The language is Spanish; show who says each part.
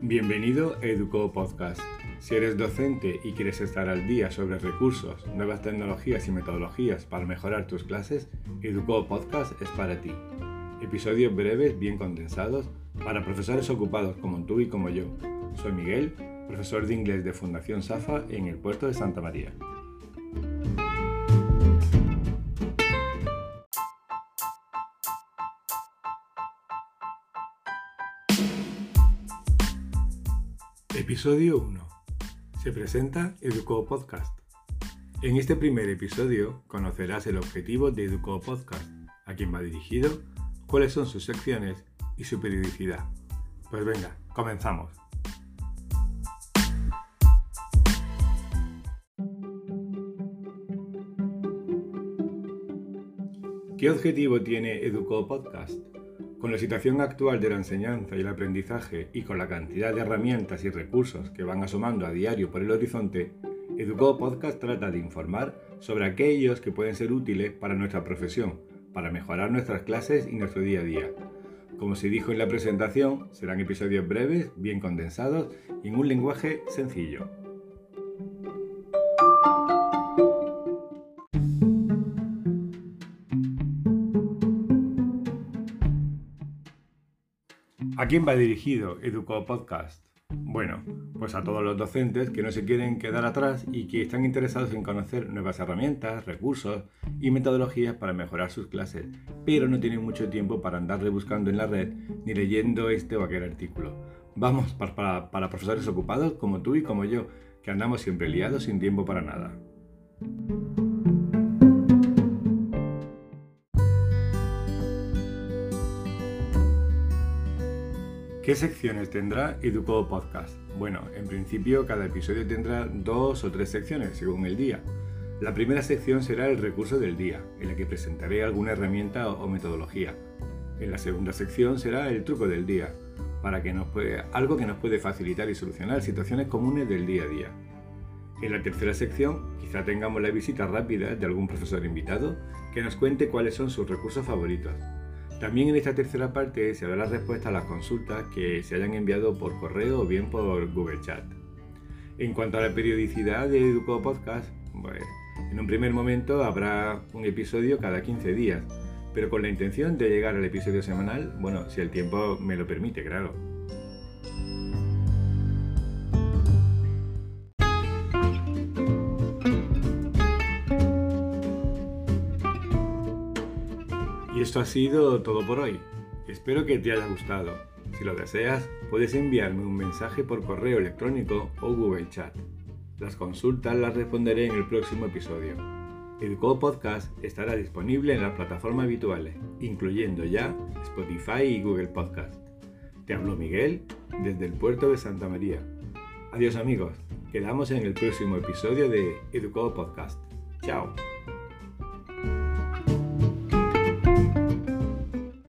Speaker 1: Bienvenido a Educo Podcast. Si eres docente y quieres estar al día sobre recursos, nuevas tecnologías y metodologías para mejorar tus clases, Educo Podcast es para ti. Episodios breves, bien condensados, para profesores ocupados como tú y como yo. Soy Miguel, profesor de inglés de Fundación SAFA en el puerto de Santa María. Episodio 1. Se presenta Educo Podcast. En este primer episodio conocerás el objetivo de Educo Podcast, a quién va dirigido, cuáles son sus secciones y su periodicidad. Pues venga, comenzamos. ¿Qué objetivo tiene Educo Podcast? Con la situación actual de la enseñanza y el aprendizaje y con la cantidad de herramientas y recursos que van asomando a diario por el horizonte, Educo Podcast trata de informar sobre aquellos que pueden ser útiles para nuestra profesión, para mejorar nuestras clases y nuestro día a día. Como se dijo en la presentación, serán episodios breves, bien condensados y en un lenguaje sencillo. ¿A quién va dirigido Educo Podcast? Bueno, pues a todos los docentes que no se quieren quedar atrás y que están interesados en conocer nuevas herramientas, recursos y metodologías para mejorar sus clases, pero no tienen mucho tiempo para andar rebuscando en la red ni leyendo este o aquel artículo. Vamos, para, para profesores ocupados como tú y como yo, que andamos siempre liados sin tiempo para nada. ¿Qué secciones tendrá Educo Podcast? Bueno, en principio cada episodio tendrá dos o tres secciones según el día. La primera sección será el recurso del día, en la que presentaré alguna herramienta o metodología. En la segunda sección será el truco del día, para que nos puede, algo que nos puede facilitar y solucionar situaciones comunes del día a día. En la tercera sección quizá tengamos la visita rápida de algún profesor invitado que nos cuente cuáles son sus recursos favoritos también en esta tercera parte se dará respuesta a las consultas que se hayan enviado por correo o bien por Google Chat. En cuanto a la periodicidad de Educo Podcast, pues, en un primer momento habrá un episodio cada 15 días, pero con la intención de llegar al episodio semanal, bueno, si el tiempo me lo permite, claro. Y esto ha sido todo por hoy. Espero que te haya gustado. Si lo deseas, puedes enviarme un mensaje por correo electrónico o Google Chat. Las consultas las responderé en el próximo episodio. Educo Podcast estará disponible en las plataformas habituales, incluyendo ya Spotify y Google Podcast. Te hablo Miguel desde el puerto de Santa María. Adiós amigos, quedamos en el próximo episodio de Educo Podcast. Chao.